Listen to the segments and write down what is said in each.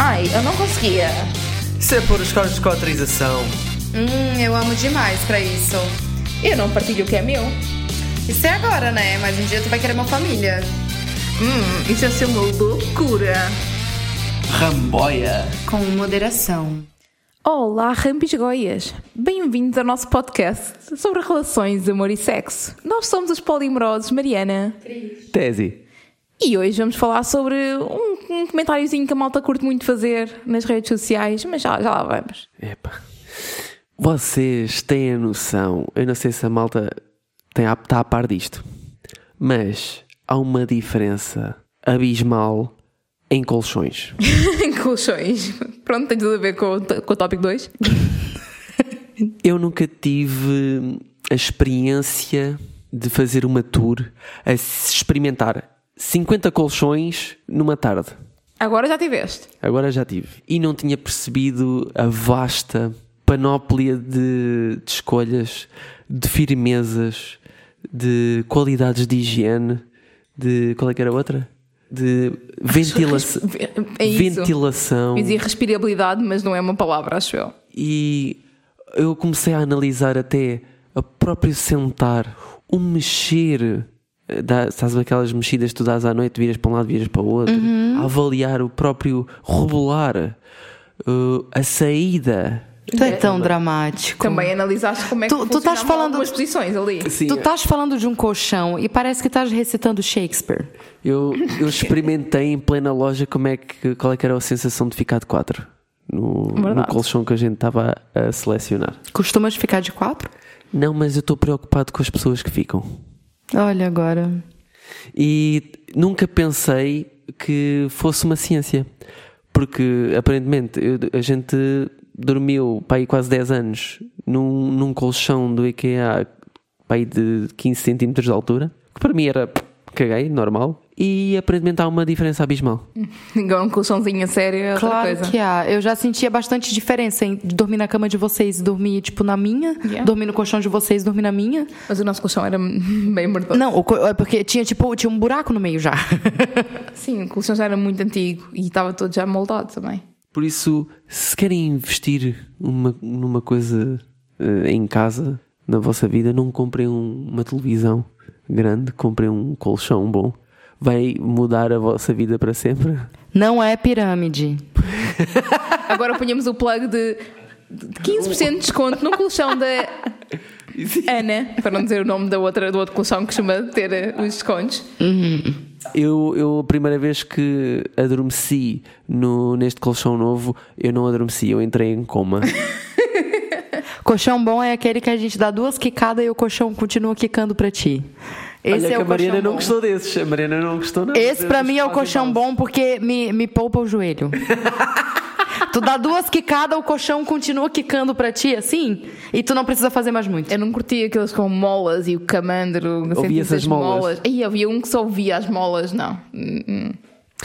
Ai, eu não conseguia. Isso é por os carros de cotrização. Hum, eu amo demais pra isso. Eu não partilho o que é meu. Isso é agora, né? Mas um dia tu vai querer uma família. Hum, isso ia ser uma loucura. Ramboia. Com moderação. Olá, Rampisgoias! Bem-vindos ao nosso podcast sobre relações, amor e sexo. Nós somos os polimorosos Mariana. Tese. E hoje vamos falar sobre um, um comentáriozinho que a malta curte muito fazer nas redes sociais, mas já, já lá vamos. Epa. Vocês têm a noção, eu não sei se a malta tem está a par disto, mas há uma diferença abismal em colchões. Colchões. Pronto, tem tudo a ver com, com o tópico 2. Eu nunca tive a experiência de fazer uma tour a experimentar 50 colchões numa tarde. Agora já tiveste. Agora já tive. E não tinha percebido a vasta panóplia de, de escolhas, de firmezas, de qualidades de higiene, de. Qual é que era a outra? De ventilação. É ventilação. Eu dizia respirabilidade, mas não é uma palavra, acho eu. E eu comecei a analisar até o próprio sentar, o mexer. Eh, Dá, sabes aquelas mexidas que tu dás à noite, viras para um lado, viras para o outro, a avaliar o próprio rebolar, eh, a saída. Tu é tão dramático. Também analisaste como é que Tu- tu estás falando- algumas posições ali. Sim, Tu estás falando de um colchão e parece que estás recitando Shakespeare. eu, eu experimentei em plena loja como é que, qual é que era a sensação de ficar de quatro no, no colchão que a gente estava a selecionar. Costumas ficar de quatro? Não, mas eu estou preocupado com as pessoas que ficam. Olha agora. E nunca pensei que fosse uma ciência. Porque aparentemente eu- a gente dormiu para aí quase 10 anos num, num colchão do IKEA para aí de 15 centímetros de altura, que para mim era caguei, normal, e aparentemente há uma diferença abismal. Igual um colchãozinho a sério é outra Claro coisa. que há. Eu já sentia bastante diferença em dormir na cama de vocês e dormir, tipo, na minha. Yeah. Dormir no colchão de vocês e dormir na minha. Mas o nosso colchão era bem mordoso. Não, é porque tinha, tipo, tinha um buraco no meio já. Sim, o colchão já era muito antigo e estava todo já moldado também. Por isso, se querem investir uma, numa coisa eh, em casa, na vossa vida, não comprem um- uma televisão grande, comprem um colchão bom. Vai mudar a vossa vida para sempre. Não é pirâmide. Agora punhamos o plug de de 15% de desconto no colchão da Ana, para não dizer o nome da outra, do outro colchão que costuma ter eh, os descontos. Eu, eu, a primeira vez que adormeci no, neste colchão novo, eu não adormeci, eu entrei em coma. Colchão bom é aquele que a gente dá duas quicadas e o colchão continua quicando pra ti. Esse Olha é que o a Mariana colchão não bom. gostou desses. A Mariana não gostou nada. Esse pra desses mim é o colchão mal. bom porque me, me poupa o joelho. tu dá duas quicadas, o colchão continua quicando pra ti assim, e tu não precisa fazer mais muito. Eu não curtia aqueles com molas e o camandro. Ouvia sentias essas molas? E havia um que só ouvia as molas, não. Hum, hum.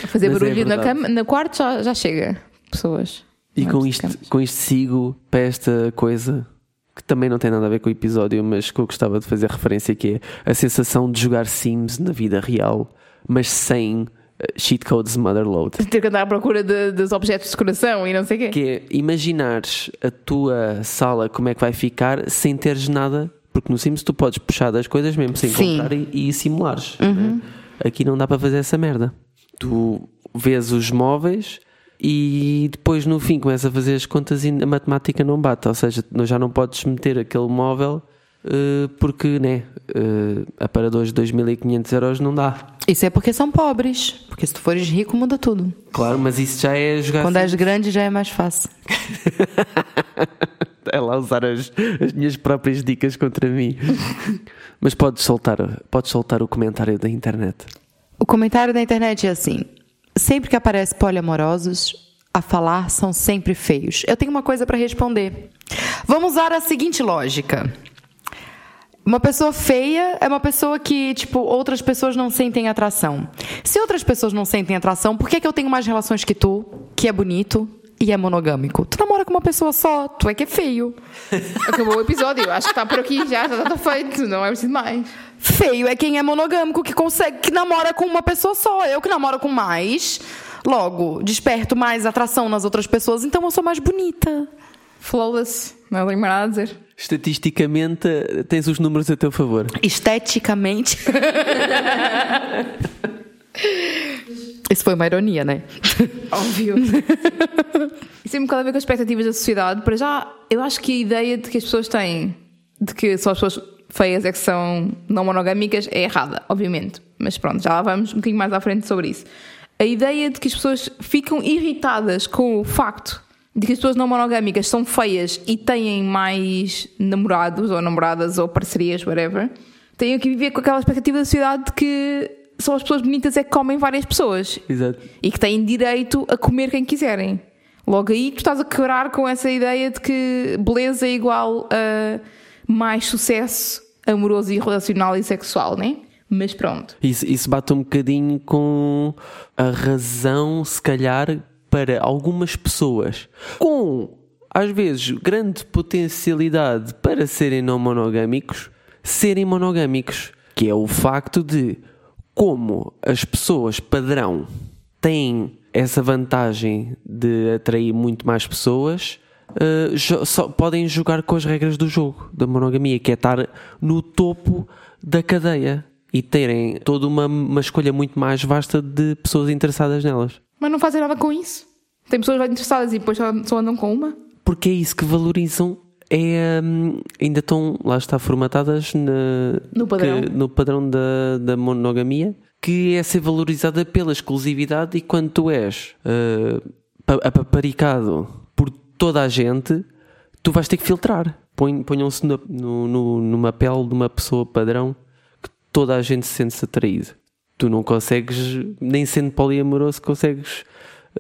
A fazer Mas é barulho na, verdade. cama, no quarto já, já chega. Pessoas. E Não com precisamos. isto, com isto sigo para esta coisa que também não tem nada a ver com o episódio, mas que eu gostava de fazer referência, que é a sensação de jogar Sims na vida real, mas sem eh, cheat codes motherload. Ter que andar à procura de- dos objetos de decoração e não sei o quê. Que é imaginares a tua sala como é que vai ficar sem teres nada, porque no Sims tu podes puxar das coisas mesmo sem Sim. comprar e, e simulares. né? Aqui não dá para fazer essa merda. Tu vês os móveis e depois no fim começa a fazer as contas e a matemática não bate, ou seja, já não podes meter aquele móvel eh, porque né, aparadores de 2.500 euros não dá. Isso é porque são pobres. Porque se tu fores rico, muda tudo. Claro, mas isso já é jogar Quando és grande, já é mais fácil. é lá usar as, as minhas próprias dicas contra mim. Mas podes soltar, podes soltar o comentário da internet. O comentário da internet é assim: sempre que aparece poliamorosos, a falar são sempre feios. Eu tenho uma coisa para responder. Vamos usar a seguinte lógica. Uma pessoa feia é uma pessoa que, tipo, outras pessoas não sentem atração. Se outras pessoas não sentem atração, por que, que eu tenho mais relações que tu, que é bonito e é monogâmico? Tu namora com uma pessoa só, tu é que é feio. Acabou o episódio. Acho que está por aqui já, já está feito. Não é preciso mais. Feio é quem é monogâmico, que consegue, que namora com uma pessoa só. Eu que namoro com mais. Logo, desperto mais atração nas outras pessoas, então eu sou mais bonita. Flawless, não é nada a dizer. Estatisticamente, tens os números a teu favor. Esteticamente. Isso foi uma ironia, né? Óbvio. Isso tem um bocado a ver com as expectativas da sociedade. Para já, eu acho que a ideia de que as pessoas têm de que só as pessoas feias é que são não monogâmicas é errada, obviamente. Mas pronto, já lá vamos um bocadinho mais à frente sobre isso. A ideia de que as pessoas ficam irritadas com o facto de que as pessoas não monogâmicas são feias e têm mais namorados ou namoradas ou parcerias, whatever, têm que viver com aquela expectativa da sociedade de que só as pessoas bonitas é que comem várias pessoas Exato. e que têm direito a comer quem quiserem. Logo aí tu estás a quebrar com essa ideia de que beleza é igual a mais sucesso amoroso e relacional e sexual, né? Mas pronto. Isso, isso bate um bocadinho com a razão, se calhar, para algumas pessoas com, às vezes, grande potencialidade para serem não monogâmicos, serem monogâmicos. Que é o facto de, como as pessoas padrão têm essa vantagem de atrair muito mais pessoas, uh, jo- só podem jogar com as regras do jogo da monogamia, que é estar no topo da cadeia e terem toda uma, uma escolha muito mais vasta de pessoas interessadas nelas. Mas não fazem nada com isso. Tem pessoas interessadas e depois só, andam com uma. Porque é isso que valorizam. É, hum, ainda estão, lá está, formatadas na- No padrão. que- no padrão da, da monogamia, que é ser valorizada pela exclusividade e quando tu és uh, pa- apaparicado toda a gente, tu vais ter que filtrar. Ponham-se numa pele de uma pessoa padrão que toda a gente se sente atraído. Tu não consegues, nem sendo poliamoroso, consegues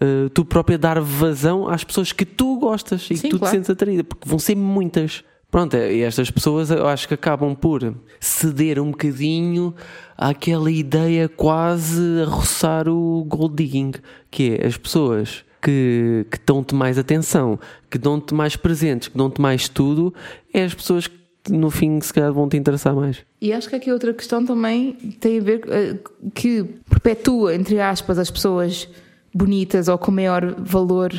uh, tu própria dar vazão às pessoas que tu gostas e Sim, que tu claro. te sentes atraída, porque vão ser muitas. Pronto, e estas pessoas eu acho que acabam por ceder um bocadinho àquela ideia quase a roçar o gold digging, que é as pessoas que, que dão-te mais atenção, que dão-te mais presentes, que dão-te mais tudo, é as pessoas que no fim se calhar vão te interessar mais. E acho que aqui outra questão também tem a ver eh, que perpetua, entre aspas, as pessoas bonitas ou com maior valor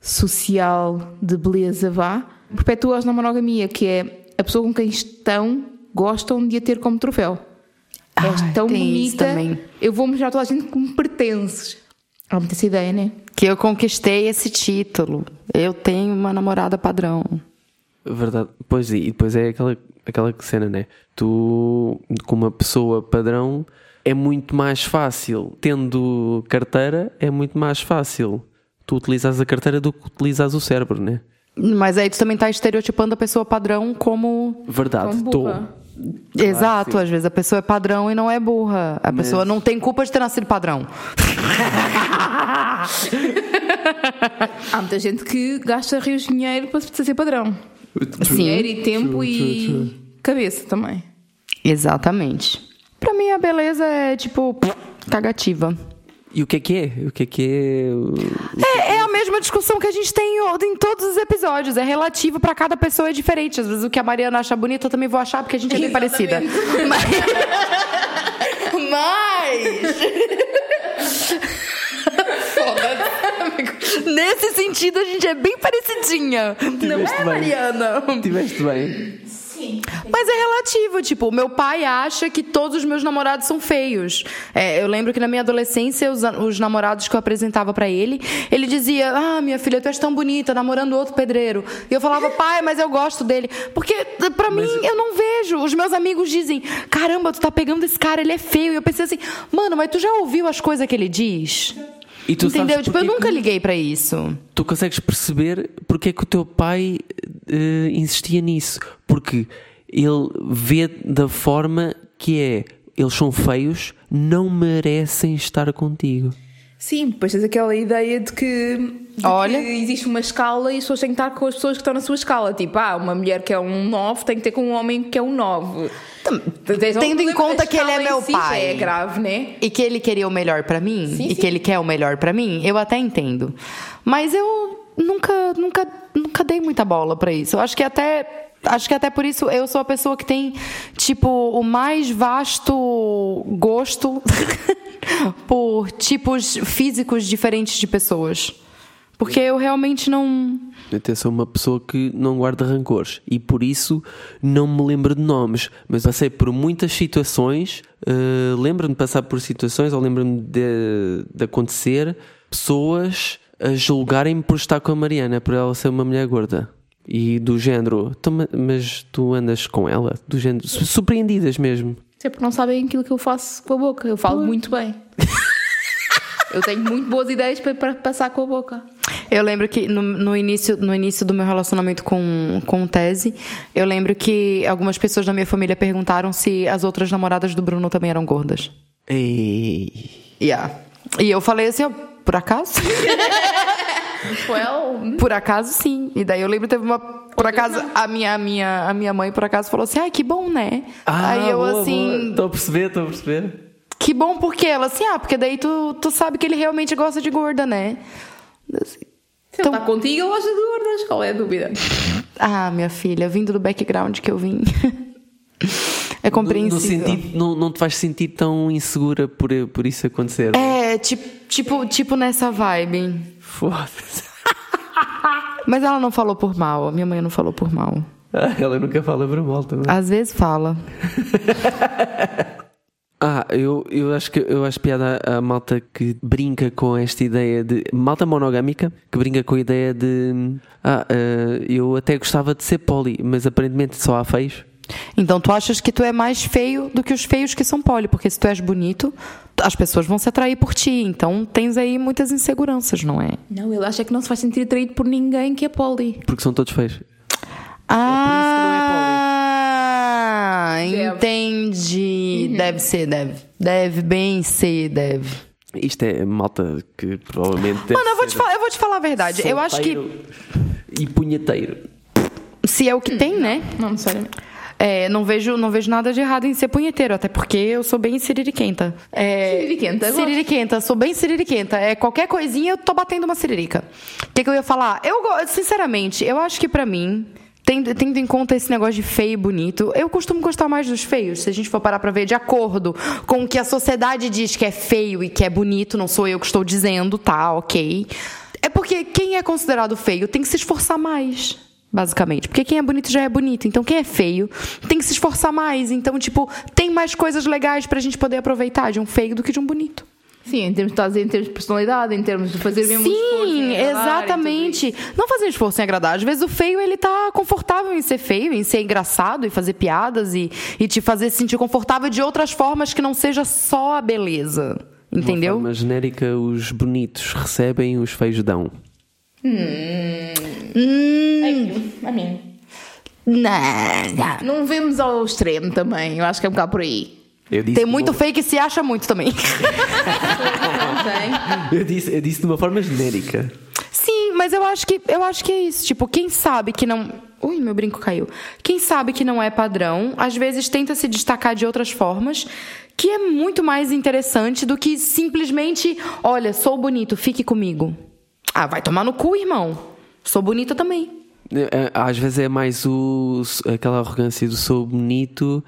social de beleza, vá, perpetua-as na monogamia, que é a pessoa com quem estão gostam de a ter como troféu. És Ai, tão bonita, também. eu vou mostrar a toda a gente que me pertences. Há muita essa ideia, né? Que eu conquistei esse título. Eu tenho uma namorada padrão. Verdade. Pois e depois é aquela, aquela cena, né? Tu, com uma pessoa padrão, é muito mais fácil, tendo carteira, é muito mais fácil tu utilizas a carteira do que utilizas o cérebro, né? Mas aí tu também tá estereotipando a pessoa padrão como. Verdade, estou. Burra. Exato, às vezes a pessoa é padrão e não é burra. A pessoa não tem culpa de ter nascido padrão. Há muita gente que gasta rios de dinheiro para ser padrão. Dinheiro e tempo e cabeça também. Exatamente. Pra mim a beleza é tipo cagativa. E o que é que é? O que é que é? o- É, é discussão que a gente tem em- em todos os episódios. É relativo pra cada pessoa é diferente. Às vezes o que a Mariana acha bonito eu também vou achar porque a gente é bem parecida. Mas. Mas... Nesse sentido a gente é bem parecidinha. Não Tiveste é, bem. Mariana? Tiveste bem. Mas é relativo, tipo, meu pai acha que todos os meus namorados são feios. É, eu lembro que na minha adolescência, os, os namorados que eu apresentava pra ele, ele dizia: Ah, minha filha, tu és tão bonita, namorando outro pedreiro. E eu falava, pai, mas eu gosto dele. Porque, pra mim, eu não vejo. Os meus amigos dizem: Caramba, tu tá pegando esse cara, ele é feio. E eu pensei assim, mano, mas tu já ouviu as coisas que ele diz? E tu Entendeu? Tipo, eu nunca liguei pra isso. tu consegues perceber porque é que o teu pai eh, insistia nisso. Porque ele vê da forma que é. Eles são feios, não merecem estar contigo. Sim, depois tens aquela ideia de que, de Olha. que existe uma escala e as pessoas têm que estar com as pessoas que estão na sua escala. Tipo, ah, uma mulher que é um 9 tem que ter com um homem que é um 9. Tendo em conta que ele é meu si pai. é grave, né? E que ele queria o melhor pra mim, Sim, e sim. que ele quer o melhor pra mim, eu até entendo. Mas eu nunca, nunca, nunca dei muita bola pra isso. Eu acho que até. Acho que até por isso eu sou a pessoa que tem, tipo, o mais vasto gosto por tipos físicos diferentes de pessoas. Porque eu realmente não. Até sou uma pessoa que não guarda rancores e por isso não me lembro de nomes, mas passei por muitas situações, eh, lembro-me de passar por situações ou lembro-me de, de acontecer pessoas a julgarem-me por estar com a Mariana, por ela ser uma mulher gorda. E do género, "Então, ma- mas tu andas com ela? Do género, su- surpreendidas mesmo. É porque não sabem aquilo que eu faço com a boca. Eu falo muito bem. eu tenho muito boas ideias para, para passar com a boca. Eu lembro que no, no início, no início do meu relacionamento com, com o Tese, eu lembro que algumas pessoas da minha família perguntaram se as outras namoradas do Bruno também eram gordas. Ei. Yeah. E eu falei assim, ó, por acaso? Well, Por acaso, sim. E daí eu lembro que teve uma. Por acaso, a minha, a, minha, a minha mãe, por acaso, falou assim: ai, que bom, né? Aí eu assim. Estou a perceber, estou a perceber. Que bom porque ela assim, ah, porque daí tu, tu sabe que ele realmente gosta de gorda, né? Assim, se ele está contigo, eu gosto de gordas. Qual é a dúvida? ah, minha filha, vindo do background que eu vim. é No, compreensível. sentido, não, não te vais sentir tão insegura por, por isso acontecer. É, tipo, tipo, tipo nessa vibe. Foda-se. Mas ela não falou por mal, a minha mãe não falou por mal. Ah, Ela nunca fala para mal também. Às vezes fala. Ah, eu, eu acho que eu acho piada a, a malta que brinca com esta ideia de malta monogâmica que brinca com a ideia de ah, eh, eu até gostava de ser poli, mas aparentemente só há feios. Então tu achas que tu é mais feio do que os feios que são poli, porque se tu és bonito, as pessoas vão se atrair por ti. Então tens aí muitas inseguranças, não é? Não, ele acha que não se vai sentir atraído por ninguém que é poli. Porque são todos feios. Ah, Deve. entendi. Deve ser, deve. Deve bem ser, deve. Isto é malta que provavelmente. Mano, eu vou, te falar, eu vou te falar a verdade. Eu acho que E punheteiro. se é o que tem, né? Não necessariamente. É, não vejo, não vejo nada de errado em ser punheteiro, até porque eu sou bem siririquenta. É, Siririquenta. Siririquenta, sou bem siririquenta. É, qualquer coisinha eu tô batendo uma siririca. O que, que eu ia falar? Eu, sinceramente, eu acho que pra mim, tendo, tendo em conta esse negócio de feio e bonito, eu costumo gostar mais dos feios. Se a gente for parar pra ver de acordo com o que a sociedade diz que é feio e que é bonito, não sou eu que estou dizendo, tá, ok. É porque quem é considerado feio tem que se esforçar mais. Basicamente. Porque quem é bonito já é bonito. Então, quem é feio tem que se esforçar mais. Então, tipo, tem mais coisas legais pra gente poder aproveitar de um feio do que de um bonito. Sim, em termos, estás em termos de personalidade, em termos de fazer mesmo um esforço Sim, exatamente. Não fazer esforço em agradar. Às vezes o feio, ele tá confortável em ser feio, em ser engraçado e fazer piadas e, e te fazer se sentir confortável de outras formas que não seja só a beleza. De Entendeu? forma genérica, os bonitos recebem, os feios dão. Hum, A mim. não. Não vemos ao extremo também, eu acho que é um bocado por aí. Eu disse Tem muito uma- feio que se acha muito também. Não? Eu disse, eu disse de uma forma genérica. Sim, mas eu acho que eu acho que é isso. Tipo, quem sabe que não. Ui, meu brinco caiu. Quem sabe que não é padrão, às vezes tenta se destacar de outras formas, que é muito mais interessante do que simplesmente, olha, sou bonito, fique comigo. Ah, vai tomar no cu, irmão. Sou bonita também. É, Às vezes é mais o, aquela arrogância do sou bonito.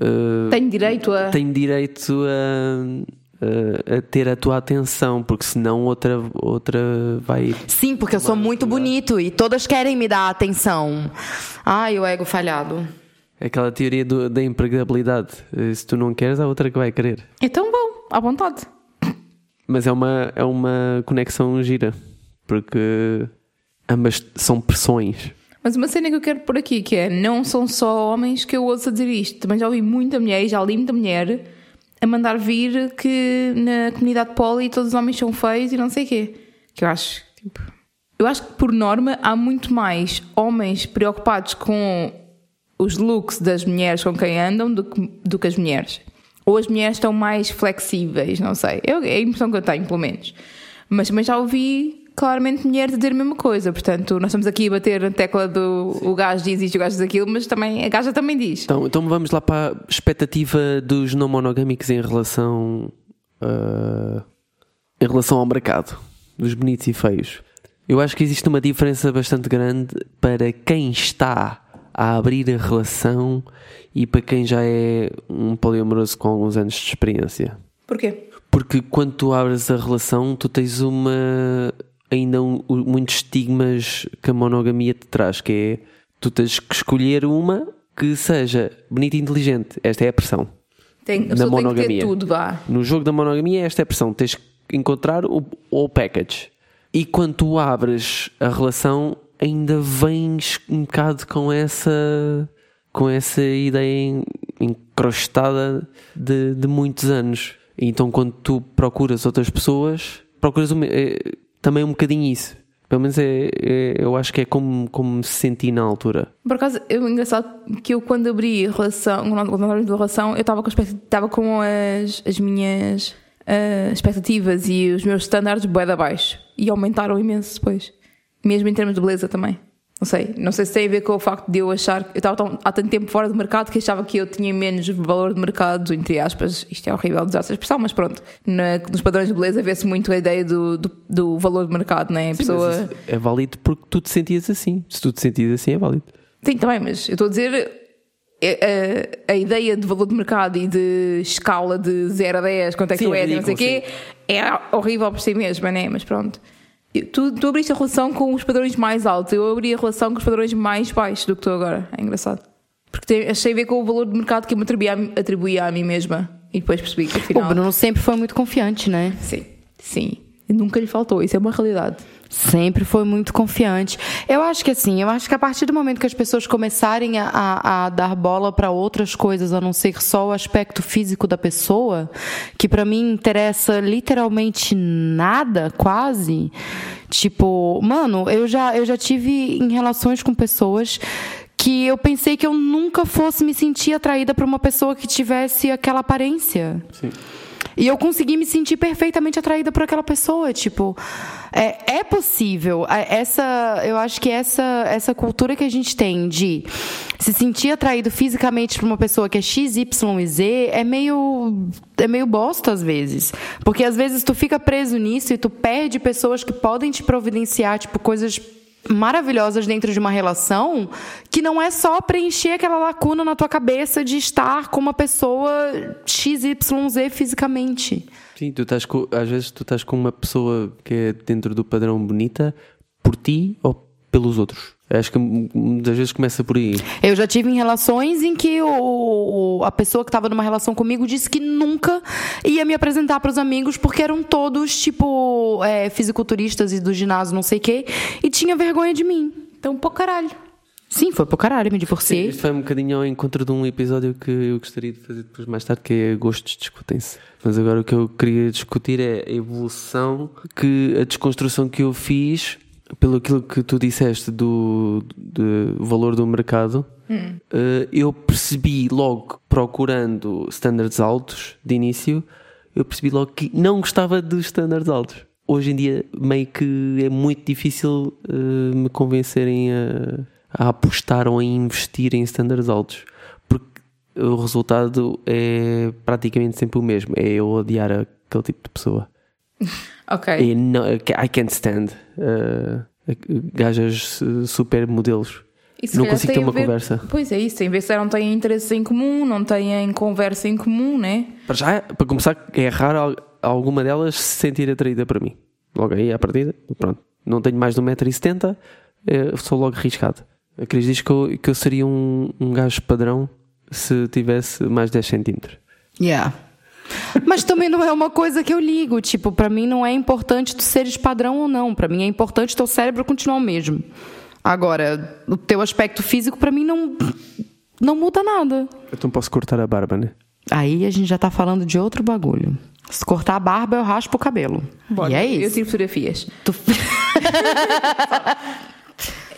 eh, Tenho direito a. tenho direito a, a- a ter a tua atenção, porque senão outra, outra vai. Sim, porque eu sou muito bonito e todas querem me dar atenção. Ai, o ego falhado. Aquela teoria do- da empregabilidade. Eh, Se tu não queres, há outra que vai querer. É tão bom, à vontade. Mas é uma, é uma conexão gira, porque ambas são pressões. Mas uma cena que eu quero pôr aqui, que é, não são só homens que eu ouço a dizer isto. Também já ouvi muita mulher, e já li muita mulher, a mandar vir que na comunidade poli todos os homens são feios e não sei o quê. Que eu acho, tipo... Eu acho que, por norma, há muito mais homens preocupados com os looks das mulheres com quem andam do que, do que as mulheres. Ou as mulheres estão mais flexíveis, não sei. Eu, é a impressão que eu tenho, pelo menos. Mas também já ouvi claramente mulheres a dizer a mesma coisa. Portanto, nós estamos aqui a bater na tecla do o gajo diz isto, o gajo diz aquilo, mas também, a gaja também diz. Então, então vamos lá para a expectativa dos não monogâmicos em relação, ah, em relação ao mercado, dos bonitos e feios. Eu acho que existe uma diferença bastante grande para quem está a abrir a relação e para quem já é um poliamoroso com alguns anos de experiência. Porquê? Porque quando tu abres a relação, tu tens uma. Ainda um, muitos estigmas que a monogamia te traz, que é tu tens que escolher uma que seja bonita e inteligente. Esta é a pressão. Tem, a Na pessoa tem que ter monogamia. tudo, vá. No jogo da monogamia, esta é a pressão. Tens que encontrar o, o package. E quando tu abres a relação, ainda vens um bocado com essa, com essa ideia en- encrostada de, de muitos anos. Então, quando tu procuras outras pessoas, procuras uma- é, também um bocadinho isso. Pelo menos é, é- eu acho que é como, como me senti na altura. Por acaso, é engraçado que eu quando abri a relação, quando abrimos a relação, eu estava com, estava com as, as minhas ah, expectativas e os meus standards bué abaixo. E aumentaram imenso depois. Mesmo em termos de beleza também. Não sei. Não sei se tem a ver com o facto de eu achar que eu estava tão- há tanto tempo fora do mercado que achava que eu tinha menos valor de mercado, entre aspas. Isto é horrível usar essa expressão, mas pronto. Na- nos padrões de beleza vê-se muito a ideia do, do, do valor de mercado, não é? A pessoa. É válido porque tu te sentias assim. Se tu te sentias assim, é válido. Sim, também, mas eu estou a dizer é, a, a ideia de valor de mercado e de escala de 0 a 10, quanto é que Sim, tu é és, e não sei o quê, é horrível por si mesma, né? Mas pronto. Tu, tu abriste a relação com os padrões mais altos, eu abri a relação com os padrões mais baixos do que estou agora. É engraçado. Porque tem, achei a ver com o valor de mercado que eu me atribuía, a mim- atribuía a mim mesma. E depois percebi que O afinal. Bruno sempre foi muito confiante, né? Sim, sim. Nunca lhe faltou, isso é uma realidade. Sempre foi muito confiante. Eu acho que assim, eu acho que a partir do momento que as pessoas começarem a, a- a dar bola para outras coisas, a não ser só o aspecto físico da pessoa, que pra mim interessa literalmente nada, quase. Tipo, mano, eu já, eu já tive em relações com pessoas que eu pensei que eu nunca fosse me sentir atraída por uma pessoa que tivesse aquela aparência. Sim. E eu consegui me sentir perfeitamente atraída por aquela pessoa. Tipo, é, é possível. Essa, eu acho que essa, essa cultura que a gente tem de se sentir atraído fisicamente por uma pessoa que é X, Y e Z é meio, é meio bosta às vezes. Porque às vezes tu fica preso nisso e tu perde pessoas que podem te providenciar, tipo, coisas maravilhosas dentro de uma relação que não é só preencher aquela lacuna na tua cabeça de estar com uma pessoa XYZ fisicamente. Sim, tu estás com, às vezes tu estás com uma pessoa que é dentro do padrão bonita por ti ou pelos outros. Acho que muitas vezes começa por aí. Eu já tive em relações em que o, a pessoa que estava numa relação comigo disse que nunca ia me apresentar para os amigos porque eram todos, tipo, é, fisiculturistas e do ginásio, não sei o quê, e tinha vergonha de mim. Então, pô caralho. Sim, foi pro caralho, me divorciei. Isto vai um bocadinho ao encontro de um episódio que eu gostaria de fazer depois mais tarde, que é Gostos Discutem-se. Mas agora o que eu queria discutir é a evolução, que a desconstrução que eu fiz pelo aquilo que tu disseste do, do valor do mercado. eh, eu percebi logo, procurando standards altos de início, eu percebi logo que não gostava dos standards altos. Hoje em dia, meio que é muito difícil eh, me convencerem a, a apostar ou a investir em standards altos, porque o resultado é praticamente sempre o mesmo: é eu odiar aquele tipo de pessoa. Ok. E não, I can't stand uh, gajas super modelos. Não consigo ter uma ver- conversa. Pois é isso, tem a ver se não têm interesse em comum, não têm conversa em comum, né? Para já, para começar, é raro al- alguma delas se sentir atraída para mim. Logo aí, à partida, pronto. Não tenho mais de 1,70m, eh, sou logo arriscado. A Cris diz que eu, que eu seria um, um gajo padrão se tivesse mais 10 centímetros. Yeah. Mas também não é uma coisa que eu ligo. Tipo, pra mim não é importante tu seres padrão ou não. Pra mim é importante teu cérebro continuar o mesmo. Agora, o teu aspecto físico pra mim não não muda nada. Então posso cortar a barba, né? Aí a gente já tá falando de outro bagulho. Se cortar a barba, eu raspo o cabelo. Bora, e é Eu isso. tiro fotografias. Tu-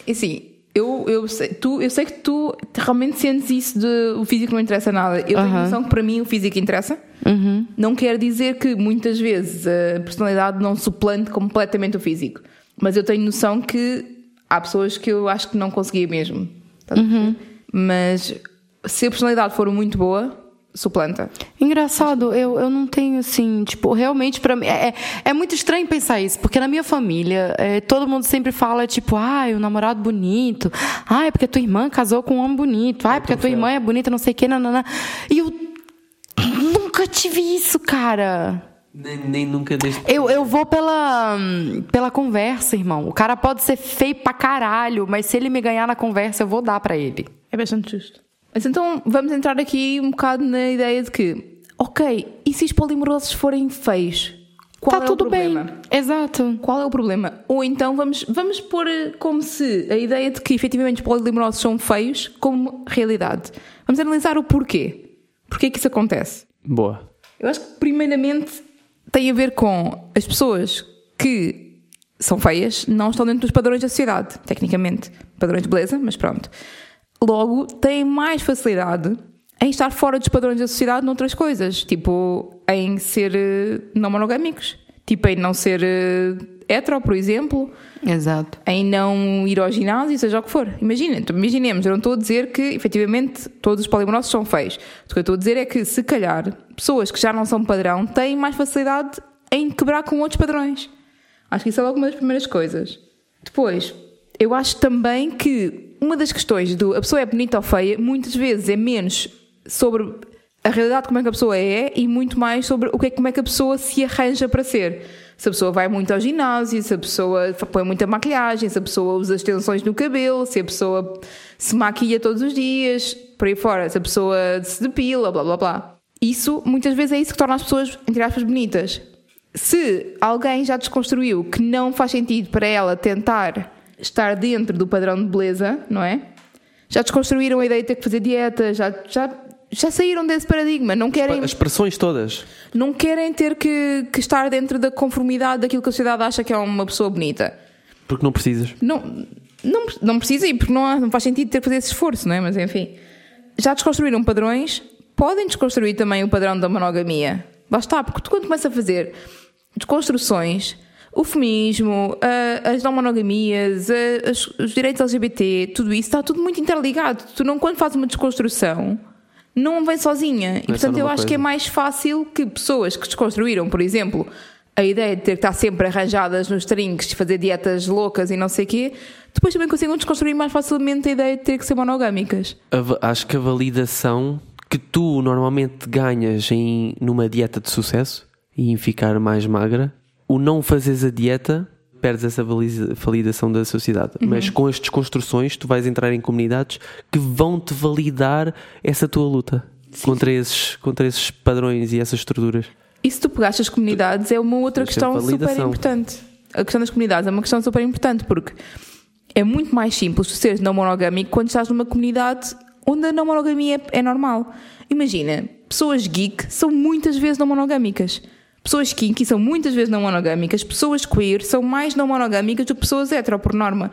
E assim, eu, eu, sei, tu, eu sei que tu realmente sentes isso de o físico não interessa nada. Eu tenho Aham. noção que para mim o físico interessa. Não quer dizer que muitas vezes a personalidade não suplante completamente o físico. Mas eu tenho noção que há pessoas que eu acho que não conseguia mesmo. A perceber? Mas se a personalidade for muito boa, suplanta. Engraçado, eu, eu não tenho assim, tipo, realmente pra mim. É, é- é muito estranho pensar isso, porque na minha família, é, todo mundo sempre fala, tipo, ai, o namorado bonito, ai, porque a tua irmã casou com um homem bonito, ai, porque a tua irmã é bonita, não sei o quê, nanana. E eu nunca tive isso, cara. Nem, nem nunca desde. Eu, eu vou pela, pela conversa, irmão. O cara pode ser feio pra caralho, mas se ele me ganhar na conversa, eu vou dar pra ele. É bastante justo. Mas então vamos entrar aqui um bocado na ideia de que, ok, e se os polimorosos forem feios? Qual tá é tudo o problema? bem. Exato. Qual é o problema? Ou então vamos, vamos pôr eh, como se a ideia de que efetivamente os polimorosos são feios como realidade. Vamos analisar o porquê. Porquê que isso acontece? Boa. Eu acho que primeiramente tem a ver com as pessoas que são feias não estão dentro dos padrões da sociedade, tecnicamente. Padrões de beleza, mas pronto. Logo, têm mais facilidade em estar fora dos padrões da sociedade noutras coisas, tipo em ser eh, não monogâmicos, tipo em não ser eh, hetero, por exemplo, Exato. em não ir ao ginásio, seja o que for. Imagina, então, imaginemos, eu não estou a dizer que efetivamente todos os polimorosos são feios. O que eu estou a dizer é que, se calhar, pessoas que já não são padrão têm mais facilidade em quebrar com outros padrões. Acho que isso é logo uma das primeiras coisas. Depois, eu acho também que uma das questões do a pessoa é bonita ou feia, muitas vezes é menos sobre a realidade como é que a pessoa é e muito mais sobre o que é, como é que a pessoa se arranja para ser. Se a pessoa vai muito ao ginásio, se a pessoa põe muita maquilhagem, se a pessoa usa extensões no cabelo, se a pessoa se maquilha todos os dias, por aí fora, se a pessoa se depila, blá blá blá. Isso, muitas vezes, é isso que torna as pessoas, entre aspas, bonitas. Se alguém já desconstruiu que não faz sentido para ela tentar estar dentro do padrão de beleza, não é? Já desconstruíram a ideia de ter que fazer dieta, já, já, já saíram desse paradigma, não querem, As pressões todas. não querem ter que, que estar dentro da conformidade daquilo que a sociedade acha que é uma pessoa bonita. Porque não precisas. Não, não, não precisa ir, porque não, há- não faz sentido ter que fazer esse esforço, não é? Mas enfim. Já desconstruíram padrões, podem desconstruir também o padrão da monogamia. Lá está, porque tu quando começas a fazer desconstruções, o feminismo, as não monogamias, os direitos LGBT, tudo isso está tudo muito interligado. Tu não, quando fazes uma desconstrução, não vem sozinha. E é portanto eu acho que é coisa. mais fácil que pessoas que desconstruíram, por exemplo, a ideia de ter que estar sempre arranjadas nos trinques, fazer dietas loucas e não sei o quê, depois também consigam desconstruir mais facilmente a ideia de ter que ser monogâmicas. Acho que a validação que tu normalmente ganhas em, numa dieta de sucesso e em ficar mais magra, o não fazeres a dieta, perdes essa validação da sociedade. Mas com as desconstruções, tu vais entrar em comunidades que vão te validar essa tua luta contra esses, contra esses padrões e essas estruturas. E se tu pegaste as comunidades, é uma outra que questão super importante. A questão das comunidades é uma questão super importante porque é muito mais simples tu seres não monogâmico quando estás numa comunidade onde a não monogamia é, é normal. Imagina, pessoas geek são muitas vezes não monogâmicas. Pessoas kinky são muitas vezes não monogâmicas. Pessoas queer são mais não monogâmicas do que pessoas hetero, por norma.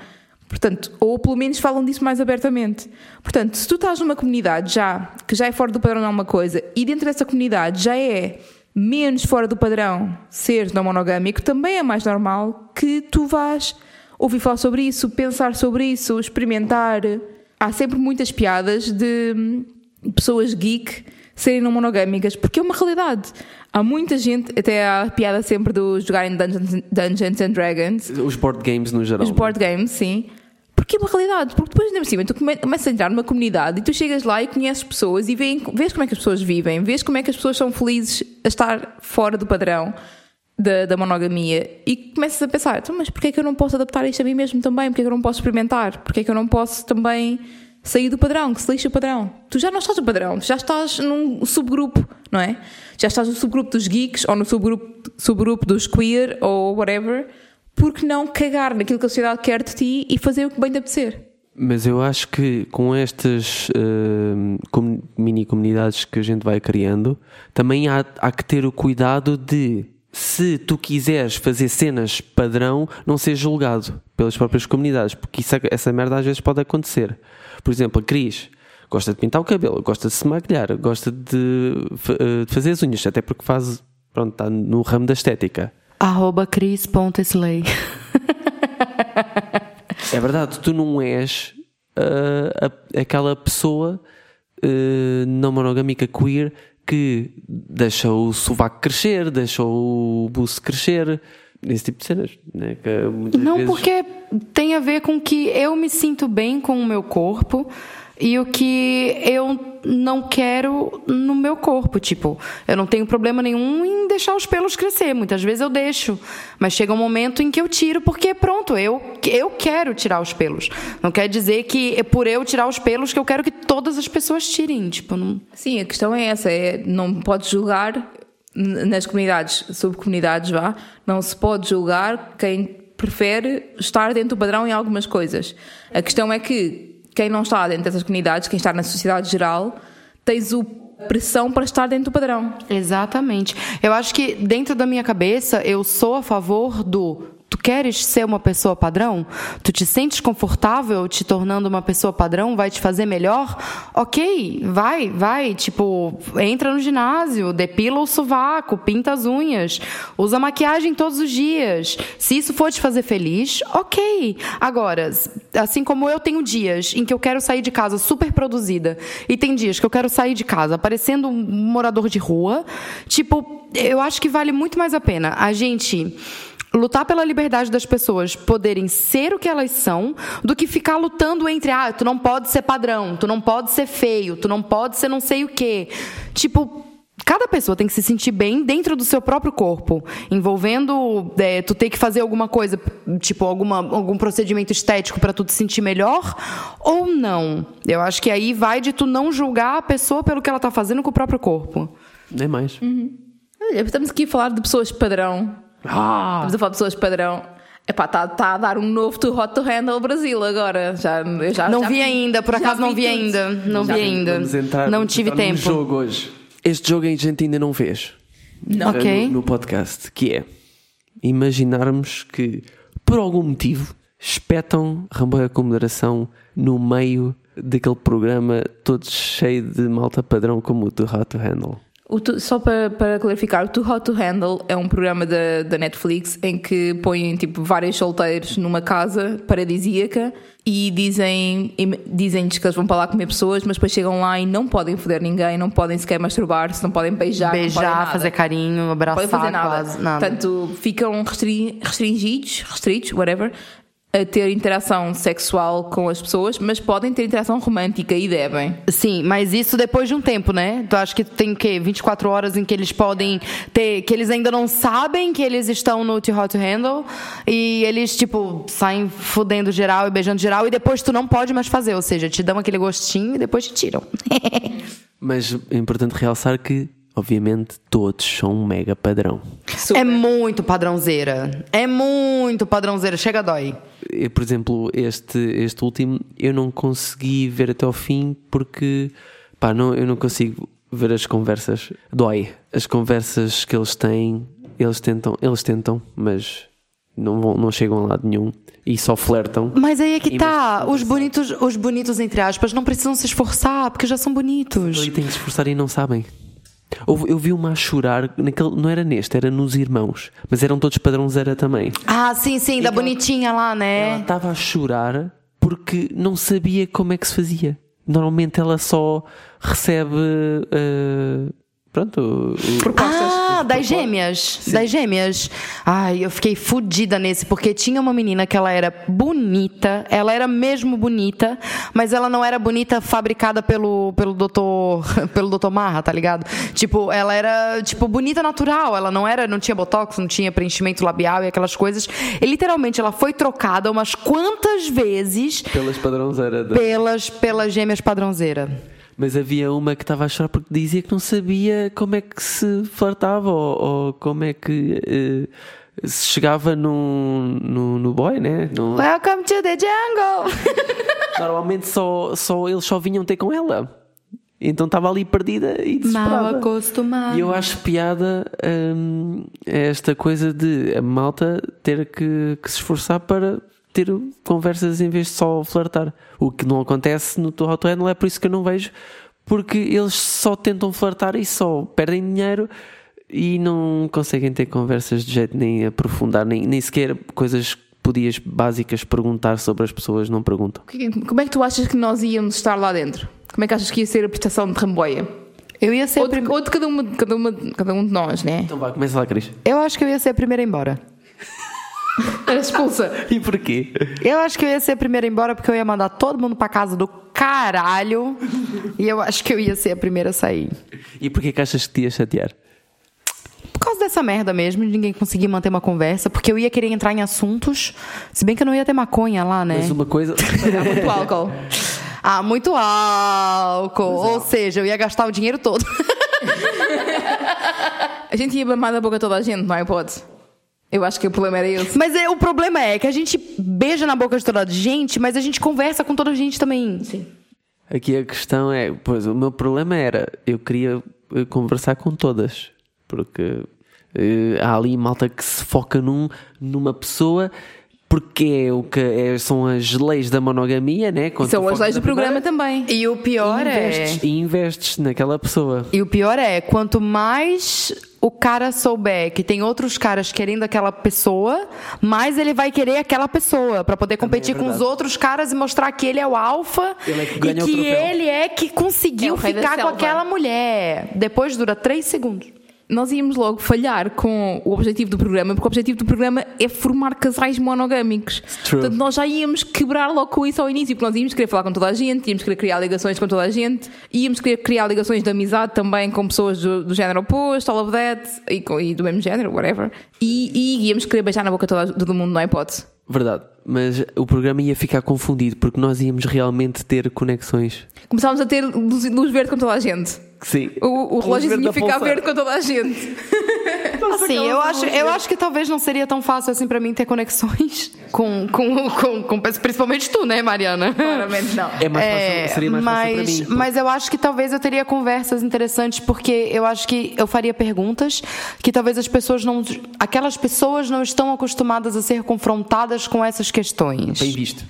Portanto, ou pelo menos falam disso mais abertamente. Portanto, se tu estás numa comunidade já, que já é fora do padrão alguma coisa, e dentro dessa comunidade já é menos fora do padrão ser não monogâmico, também é mais normal que tu vás ouvir falar sobre isso, pensar sobre isso, experimentar. Há sempre muitas piadas de hum, pessoas geek serem não monogâmicas, porque é uma realidade. Há muita gente, até há a piada sempre dos jogarem Dungeons, Dungeons and Dragons, Os board games no geral. os board games, sim. Porque é uma realidade. Porque depois, por cima, tu come- começas a entrar numa comunidade e tu chegas lá e conheces pessoas e vêem- vês como é que as pessoas vivem, vês como é que as pessoas são felizes a estar fora do padrão da, da monogamia e começas a pensar, então, mas porquê é que eu não posso adaptar isto a mim mesmo também? Porquê é que eu não posso experimentar? Porquê é que eu não posso também sair do padrão? Que se lixa o padrão. Tu já não estás no padrão, tu já estás num subgrupo, não é? Já estás no subgrupo dos geeks ou no subgrupo, subgrupo dos queer ou whatever. Porque não cagar naquilo que a sociedade quer de ti e fazer o que bem te apetecer? Mas eu acho que com estas comu- mini comunidades que a gente vai criando, também há, há que ter o cuidado de, se tu quiseres fazer cenas padrão, não ser julgado pelas próprias comunidades, porque isso, essa merda às vezes pode acontecer. Por exemplo, a Cris gosta de pintar o cabelo, gosta de se maquilhar, gosta de, eh, de fazer as unhas, até porque faz, pronto, está no ramo da estética. Arroba cris.slay. É verdade, tu não és ah, a- aquela pessoa ah, não monogâmica queer que deixa o sovaco crescer, deixa o buço crescer, esse tipo de cenas. Né? Não, vezes- porque tem a ver com que eu me sinto bem com o meu corpo e o que eu não quero no meu corpo. Tipo, eu não tenho problema nenhum em deixar os pelos crescer. Muitas vezes eu deixo. Mas chega um momento em que eu tiro, porque pronto, eu, eu quero tirar os pelos. Não quer dizer que é por eu tirar os pelos que eu quero que todas as pessoas tirem. Tipo, não. Sim, a questão é essa, é não pode julgar nas comunidades, subcomunidades vá, não se pode julgar quem prefere estar dentro do padrão em algumas coisas. A questão é que quem não está dentro dessas comunidades, quem está na sociedade geral, tens o pressão para estar dentro do padrão. Exatamente. Eu acho que dentro da minha cabeça eu sou a favor do queres ser uma pessoa padrão? Tu te sentes confortável te tornando uma pessoa padrão? Vai te fazer melhor? Ok, vai, vai. Tipo, entra no ginásio, depila o sovaco, pinta as unhas, usa maquiagem todos os dias. Se isso for te fazer feliz, ok. Agora, assim como eu tenho dias em que eu quero sair de casa super produzida e tem dias que eu quero sair de casa parecendo um morador de rua, tipo, eu acho que vale muito mais a pena a gente lutar pela liberdade das pessoas poderem ser o que elas são, do que ficar lutando entre, ah, tu não pode ser padrão, tu não pode ser feio, tu não pode ser não sei o quê. Tipo, cada pessoa tem que se sentir bem dentro do seu próprio corpo, envolvendo é, tu ter que fazer alguma coisa, tipo alguma, algum procedimento estético para tu te sentir melhor ou não. Eu acho que aí vai de tu não julgar a pessoa pelo que ela tá fazendo com o próprio corpo. Nem mais. Olha, estamos aqui a falar de pessoas padrão. Ah! Estamos a falar de pessoas padrão. Epá, está tá a dar um novo to Hot to Handle Brasil agora. Já, eu já, Não já vi ainda, por acaso não vi tudo. ainda, não Já vi ainda. Vamos entrar, não vamos tive tempo. jogo hoje. Este jogo a gente ainda não fez. Não. Ok. eh, No, no podcast, que é imaginarmos que, por algum motivo, espetam Ramboia com moderação no meio daquele programa todo cheio de malta padrão como o do How to Handle. Tu- só para, para clarificar, o Too Hot to Handle é um programa da, da Netflix em que põem tipo vários solteiros numa casa paradisíaca e dizem dizem-lhes que eles vão para lá comer pessoas, mas depois chegam lá e não podem foder ninguém, não podem sequer masturbar-se, não podem beijar, não podem Beijar, fazer carinho, abraçar, podem fazer nada. quase. Nada. Portanto, ficam restri- restringidos, restritos, whatever, a ter interação sexual com as pessoas, mas podem ter interação romântica e devem. Sim, mas isso depois de um tempo, né? Tu acha que tem o quê? 24 horas em que eles podem ter. que eles ainda não sabem que eles estão no Too Hot to Handle e eles, tipo, saem fudendo geral e beijando geral e depois tu não pode mais fazer. Ou seja, te dão aquele gostinho e depois te tiram. Mas é importante realçar que, obviamente, todos são um mega padrão. Super. É muito padrãozeira. É muito padrãozeira. Chega, dói. Eu, por exemplo, este, este último eu não consegui ver até ao fim porque pá, não, eu não consigo ver as conversas. Dói. As conversas que eles têm, eles tentam, eles tentam, mas não, vão, não chegam a lado nenhum e só flertam. Mas aí é que E tá. mas- Os bonitos, os bonitos, entre aspas, não precisam se esforçar porque já são bonitos. Ali têm que se esforçar e não sabem. Eu vi uma a chorar, naquele, não era neste, era nos irmãos, mas eram todos padrão zero também. Ah, sim, sim, da que ela- bonitinha lá, Ela né? estava a chorar porque não sabia como é que se fazia. Normalmente ela só recebe. eh, pronto. Propostas. Ah, das gêmeas. Das gêmeas. Ai, eu fiquei fodida nesse, porque tinha uma menina que ela era bonita, ela era mesmo bonita, mas ela não era bonita fabricada pelo, pelo doutor, pelo doutor Marra, tá ligado? Tipo, ela era, tipo, bonita natural, ela não era, não tinha botox, não tinha preenchimento labial e aquelas coisas. E literalmente ela foi trocada umas quantas vezes Pelas padrão zero. da- pelas, pelas gêmeas padrãozeira. Mas havia uma que estava a chorar porque dizia que não sabia como é que se flertava ou, ou como é que eh, se chegava no, no, no boy, né? No- Welcome to the jungle! normalmente só, só eles só vinham ter com ela. Então estava ali perdida e Mal desesperada. acostumada. E eu acho piada hum, esta coisa de a malta ter que, que se esforçar para ter conversas em vez de só flertar. O que não acontece no Too Hot to Handle é por isso que eu não vejo, porque eles só tentam flertar e só perdem dinheiro e não conseguem ter conversas de jeito nem aprofundar, nem, nem sequer coisas que podias básicas perguntar sobre as pessoas, não perguntam. Como é que tu achas que nós íamos estar lá dentro? Como é que achas que ia ser a prestação de Ramboia? Eu ia ser a Ou de, prim- ou de cada, uma, cada, uma, cada um de nós, né? Então vá, começa lá, Cris. Eu acho que eu ia ser a primeira a ir embora. Era expulsa. E porquê? Eu acho que eu ia ser a primeira a ir embora porque eu ia mandar todo mundo pra casa do caralho. e eu acho que eu ia ser a primeira a sair. E porquê que achas que te ia chatear? Por causa dessa merda mesmo, de ninguém conseguir manter uma conversa, porque eu ia querer entrar em assuntos, se bem que eu não ia ter maconha lá, né? Mas uma coisa. Muito álcool. Ah, muito álcool. Ou seja, eu ia gastar o dinheiro todo. A gente ia mamar da boca toda a gente, não é? Pode. Eu acho que o problema era esse. Mas é, o problema é que a gente beija na boca de toda a gente, mas a gente conversa com toda a gente também. Sim. Aqui a questão é, pois o meu problema era, eu queria eh, conversar com todas, porque eh, há ali malta que se foca num, numa pessoa, porque é o que é- são as leis da monogamia, né? Quando São as leis do programa também. E o pior é. investes, e investes naquela pessoa. E o pior é, quanto mais o cara souber que tem outros caras querendo aquela pessoa, mais ele vai querer aquela pessoa pra poder competir com os outros caras e mostrar que ele é o alfa Ele é que e que ele é que É conseguiu da ficar com aquela mulher. Depois dura três segundos. Nós íamos logo falhar com o objetivo do programa, porque o objetivo do programa é formar casais monogâmicos. True. Portanto, nós já íamos quebrar logo com isso ao início, porque nós íamos querer falar com toda a gente, íamos querer criar ligações com toda a gente, íamos querer criar ligações de amizade também com pessoas do, do género oposto, all of that, e, e do mesmo género, whatever. E, e íamos querer beijar na boca toda, todo mundo, não é hipótese. Verdade, mas o programa ia ficar confundido porque nós íamos realmente ter conexões. Começámos a ter luz, luz verde com toda a gente. Sim. O, o Luz relógio verde ia da ficar pulseira. verde com toda a gente. Assim, eu acho, eu acho que talvez não seria tão fácil assim pra mim ter conexões com, com, com, com principalmente tu, né, Mariana? Claramente não. É mais É, fácil, seria mais mas, fácil para mim. mas eu acho que talvez eu teria conversas interessantes, porque eu acho que eu faria perguntas que talvez as pessoas não. Aquelas pessoas não estão acostumadas a ser confrontadas com essas questões. Bem visto.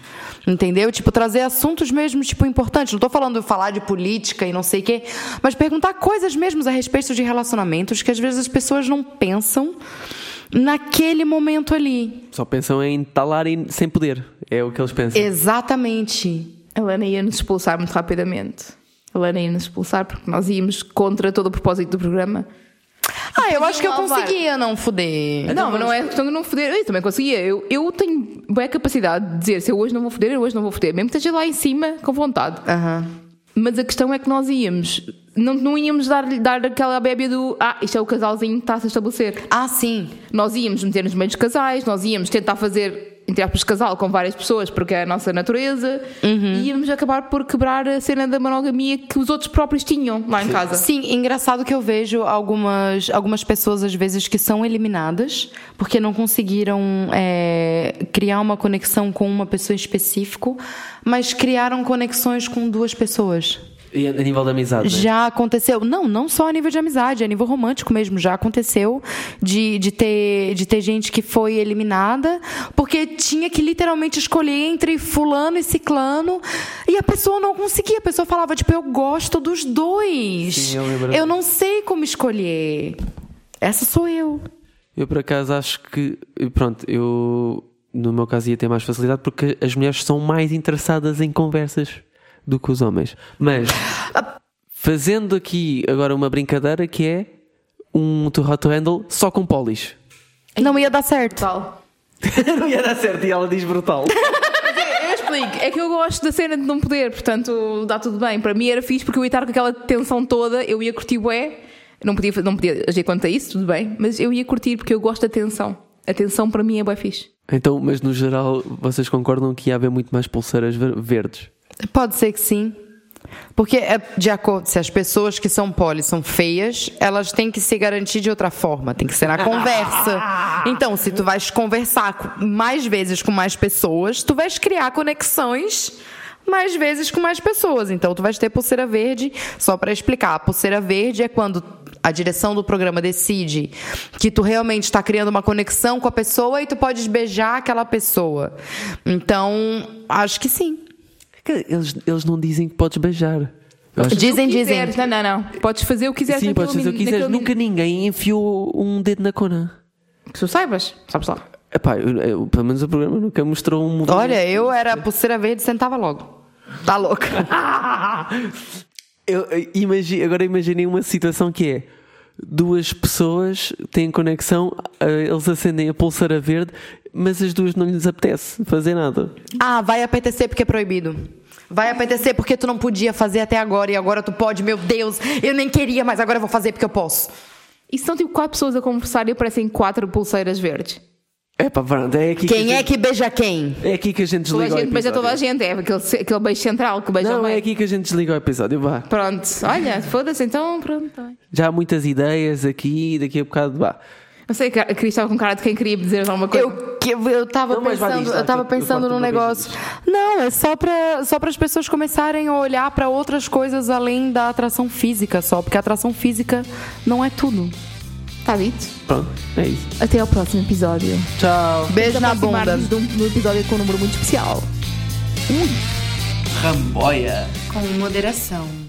Entendeu? Tipo, trazer assuntos mesmo, tipo, importantes. Não tô falando de falar de política e não sei o quê, mas perguntar coisas mesmo a respeito de relacionamentos que às vezes as pessoas não pensam naquele momento ali. Só pensam em talar e- sem poder. É o que eles pensam. Exatamente. A Lana ia nos expulsar muito rapidamente. A Lana ia nos expulsar porque nós íamos contra todo o propósito do programa. Ah, eu acho que eu conseguia não foder. não, mas não é questão de não foder. Eu também conseguia. Eu, eu tenho boa capacidade de dizer se eu hoje não vou foder, eu hoje não vou foder. Mesmo que esteja lá em cima com vontade. Aham. Mas a questão é que nós íamos. Não, não íamos dar, dar aquela bébia do ah, isto é o casalzinho que está a se estabelecer. Ah, sim. Nós íamos meter nos meios casais, nós íamos tentar fazer, entre aspas, casal com várias pessoas, porque é a nossa natureza, e íamos acabar por quebrar a cena da monogamia que os outros próprios tinham lá em casa. Sim, engraçado que eu vejo algumas, algumas pessoas, às vezes, que são eliminadas porque não conseguiram é, criar uma conexão com uma pessoa em específico, mas criaram conexões com duas pessoas. E a nível da amizade. né? Já aconteceu, não, não só a nível de amizade, a nível romântico mesmo, já aconteceu de, de, ter, de ter gente que foi eliminada porque tinha que literalmente escolher entre fulano e ciclano e a pessoa não conseguia, a pessoa falava, tipo, eu gosto dos dois. Sim, eu lembro. eu não sei como escolher. Essa sou eu. Eu por acaso acho que, pronto, eu no meu caso ia ter mais facilidade porque as mulheres são mais interessadas em conversas do que os homens. Mas fazendo aqui agora uma brincadeira que é um to hot to handle só com polis. Não ia dar certo. Tal. Não ia dar certo e ela diz brutal. Eu explico, é que eu gosto da cena de não poder, portanto dá tudo bem. Para mim era fixe porque eu ia estar com aquela tensão toda, eu ia curtir bué, não podia, não podia agir quanto a isso, tudo bem, mas eu ia curtir porque eu gosto da tensão. A tensão para mim é bué fixe. Então, mas no geral, vocês concordam que ia haver muito mais pulseiras ver- verdes? Pode ser que sim. Porque, é, de acordo, se as pessoas que são poli são feias, elas têm que se garantir de outra forma, tem que ser na conversa. Então, se tu vais conversar mais vezes com mais pessoas, tu vais criar conexões mais vezes com mais pessoas. Então, tu vais ter pulseira verde, só para explicar. A pulseira verde é quando a direção do programa decide que tu realmente está criando uma conexão com a pessoa e tu podes beijar aquela pessoa. Então, acho que sim. Que Eles, eles não dizem que podes beijar. Acho- Dizem, dizem. Não, não, não. Podes fazer o que quiseres. Sim, podes fazer o que quiseres. Nunca ninguém enfiou um dedo na cona. Que tu saibas, sabes lá. Epá, eu, eu- pelo menos o programa nunca mostrou um movimento. Olha, eu era a pulseira verde e sentava logo. Tá louca. Eu, eu imagi- agora imaginei uma situação que é duas pessoas têm conexão, eh, eles acendem a pulseira verde, mas as duas não lhes apetece fazer nada. Ah, vai apetecer porque é proibido. Vai apetecer porque tu não podia fazer até agora e agora tu pode. Meu Deus, eu nem queria, mas agora eu vou fazer porque eu posso. E são tipo quatro pessoas a conversar e aparecem quatro pulseiras verdes. É pá, pronto, é aqui Quem que é gente, que beija quem? é aqui que a gente Toda a desliga o gente beija episódio. toda a gente, é aquele, aquele beijo central que beija Não, é aqui que a gente desliga o episódio, vá. Pronto, olha, foda-se então, pronto. tá. Já há muitas ideias aqui, daqui a bocado, vá. Não sei, a Cris estava com cara de quem queria dizer alguma coisa. Eu, que, eu tava Não, mas vá, pensando, eu eu pensando num negócio. Não, é só para só as pessoas começarem a olhar para outras coisas além da atração física só, porque a atração física não é tudo. Está dito? Pronto, é isso. Até ao próximo episódio. Tchau. Beijo na bunda. De um, de um episódio com um número muito especial. Ramboia. Com moderação.